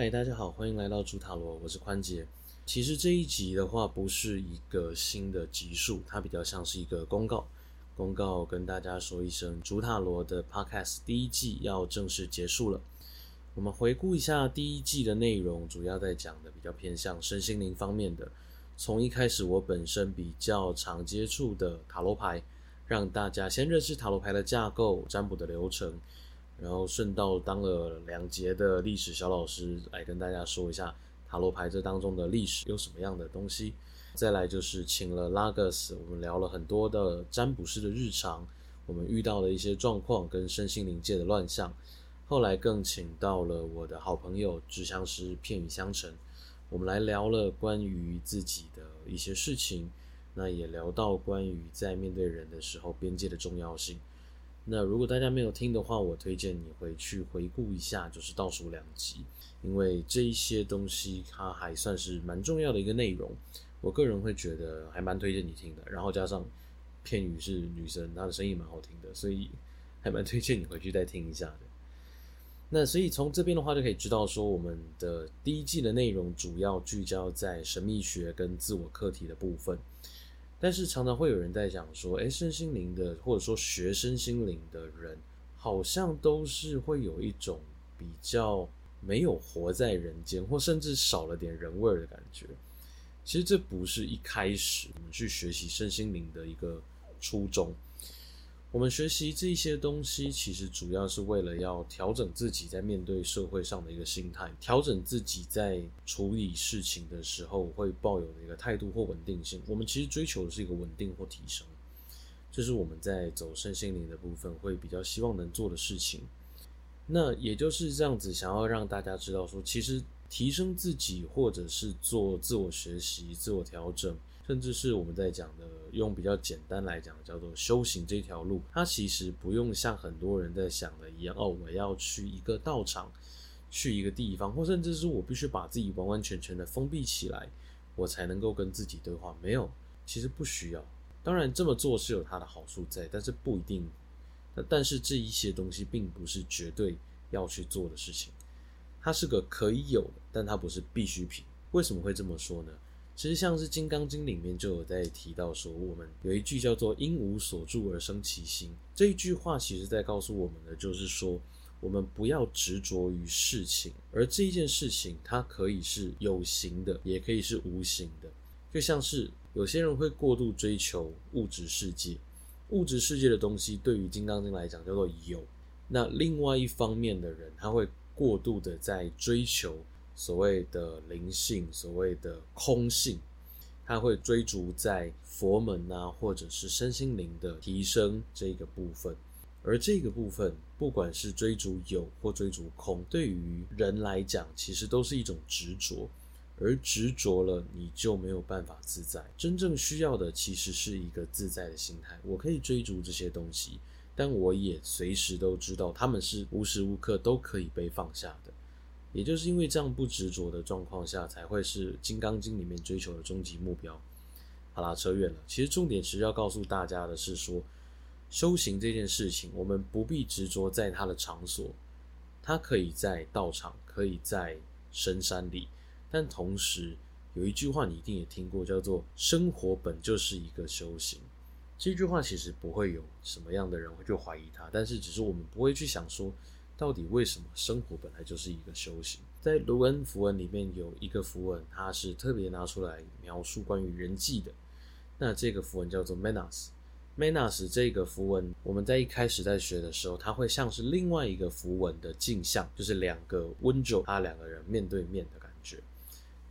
嗨，大家好，欢迎来到主塔罗，我是宽杰。其实这一集的话，不是一个新的集数，它比较像是一个公告。公告跟大家说一声，主塔罗的 Podcast 第一季要正式结束了。我们回顾一下第一季的内容，主要在讲的比较偏向身心灵方面的。从一开始，我本身比较常接触的塔罗牌，让大家先认识塔罗牌的架构、占卜的流程。然后顺道当了两节的历史小老师，来跟大家说一下塔罗牌这当中的历史有什么样的东西。再来就是请了拉格斯，我们聊了很多的占卜师的日常，我们遇到的一些状况跟身心灵界的乱象。后来更请到了我的好朋友智香师片语相承，我们来聊了关于自己的一些事情，那也聊到关于在面对人的时候边界的重要性。那如果大家没有听的话，我推荐你回去回顾一下，就是倒数两集，因为这一些东西它还算是蛮重要的一个内容。我个人会觉得还蛮推荐你听的。然后加上片语是女生，她的声音蛮好听的，所以还蛮推荐你回去再听一下的。那所以从这边的话就可以知道，说我们的第一季的内容主要聚焦在神秘学跟自我课题的部分。但是常常会有人在讲说，哎，身心灵的或者说学身心灵的人，好像都是会有一种比较没有活在人间，或甚至少了点人味儿的感觉。其实这不是一开始我们去学习身心灵的一个初衷。我们学习这些东西，其实主要是为了要调整自己在面对社会上的一个心态，调整自己在处理事情的时候会抱有的一个态度或稳定性。我们其实追求的是一个稳定或提升，这是我们在走身心灵的部分会比较希望能做的事情。那也就是这样子，想要让大家知道说，其实提升自己或者是做自我学习、自我调整。甚至是我们在讲的，用比较简单来讲，叫做修行这条路，它其实不用像很多人在想的一样，哦，我要去一个道场，去一个地方，或甚至是我必须把自己完完全全的封闭起来，我才能够跟自己对话。没有，其实不需要。当然这么做是有它的好处在，但是不一定。但是这一些东西并不是绝对要去做的事情，它是个可以有的，但它不是必需品。为什么会这么说呢？其实像是《金刚经》里面就有在提到说，我们有一句叫做“因无所住而生其心”。这一句话其实在告诉我们的就是说，我们不要执着于事情，而这一件事情它可以是有形的，也可以是无形的。就像是有些人会过度追求物质世界，物质世界的东西对于《金刚经》来讲叫做有。那另外一方面的人，他会过度的在追求。所谓的灵性，所谓的空性，他会追逐在佛门啊，或者是身心灵的提升这个部分。而这个部分，不管是追逐有或追逐空，对于人来讲，其实都是一种执着。而执着了，你就没有办法自在。真正需要的，其实是一个自在的心态。我可以追逐这些东西，但我也随时都知道，他们是无时无刻都可以被放下的。也就是因为这样不执着的状况下，才会是《金刚经》里面追求的终极目标。好啦，扯远了。其实重点其实要告诉大家的是说，修行这件事情，我们不必执着在它的场所，它可以在道场，可以在深山里。但同时有一句话你一定也听过，叫做“生活本就是一个修行”。这句话其实不会有什么样的人会去怀疑它，但是只是我们不会去想说。到底为什么生活本来就是一个修行？在卢恩符文里面有一个符文，它是特别拿出来描述关于人际的。那这个符文叫做 Manas。Manas 这个符文，我们在一开始在学的时候，它会像是另外一个符文的镜像，就是两个温酒，他两个人面对面的感觉。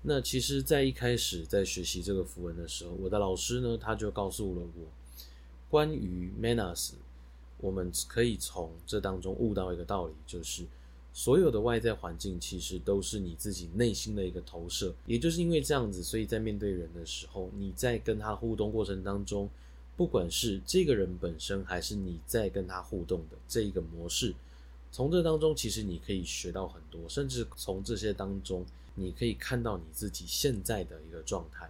那其实，在一开始在学习这个符文的时候，我的老师呢，他就告诉了我关于 Manas。我们可以从这当中悟到一个道理，就是所有的外在环境其实都是你自己内心的一个投射。也就是因为这样子，所以在面对人的时候，你在跟他互动过程当中，不管是这个人本身，还是你在跟他互动的这一个模式，从这当中其实你可以学到很多，甚至从这些当中，你可以看到你自己现在的一个状态。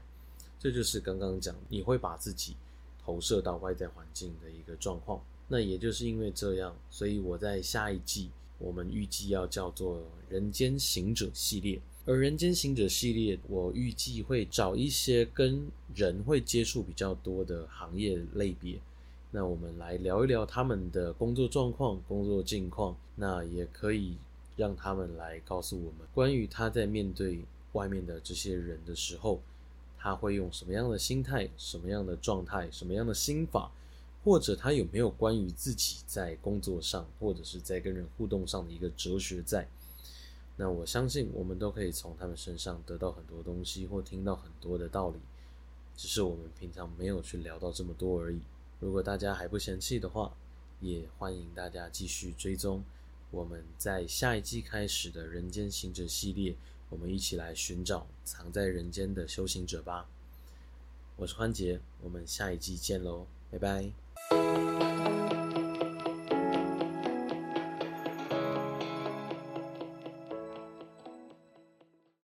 这就是刚刚讲，你会把自己投射到外在环境的一个状况。那也就是因为这样，所以我在下一季我们预计要叫做“人间行者”系列。而“人间行者”系列，我预计会找一些跟人会接触比较多的行业类别，那我们来聊一聊他们的工作状况、工作境况，那也可以让他们来告诉我们关于他在面对外面的这些人的时候，他会用什么样的心态、什么样的状态、什么样的心法。或者他有没有关于自己在工作上，或者是在跟人互动上的一个哲学在？那我相信我们都可以从他们身上得到很多东西，或听到很多的道理，只是我们平常没有去聊到这么多而已。如果大家还不嫌弃的话，也欢迎大家继续追踪我们在下一季开始的人间行者系列，我们一起来寻找藏在人间的修行者吧。我是欢杰，我们下一季见喽，拜拜。Thank you.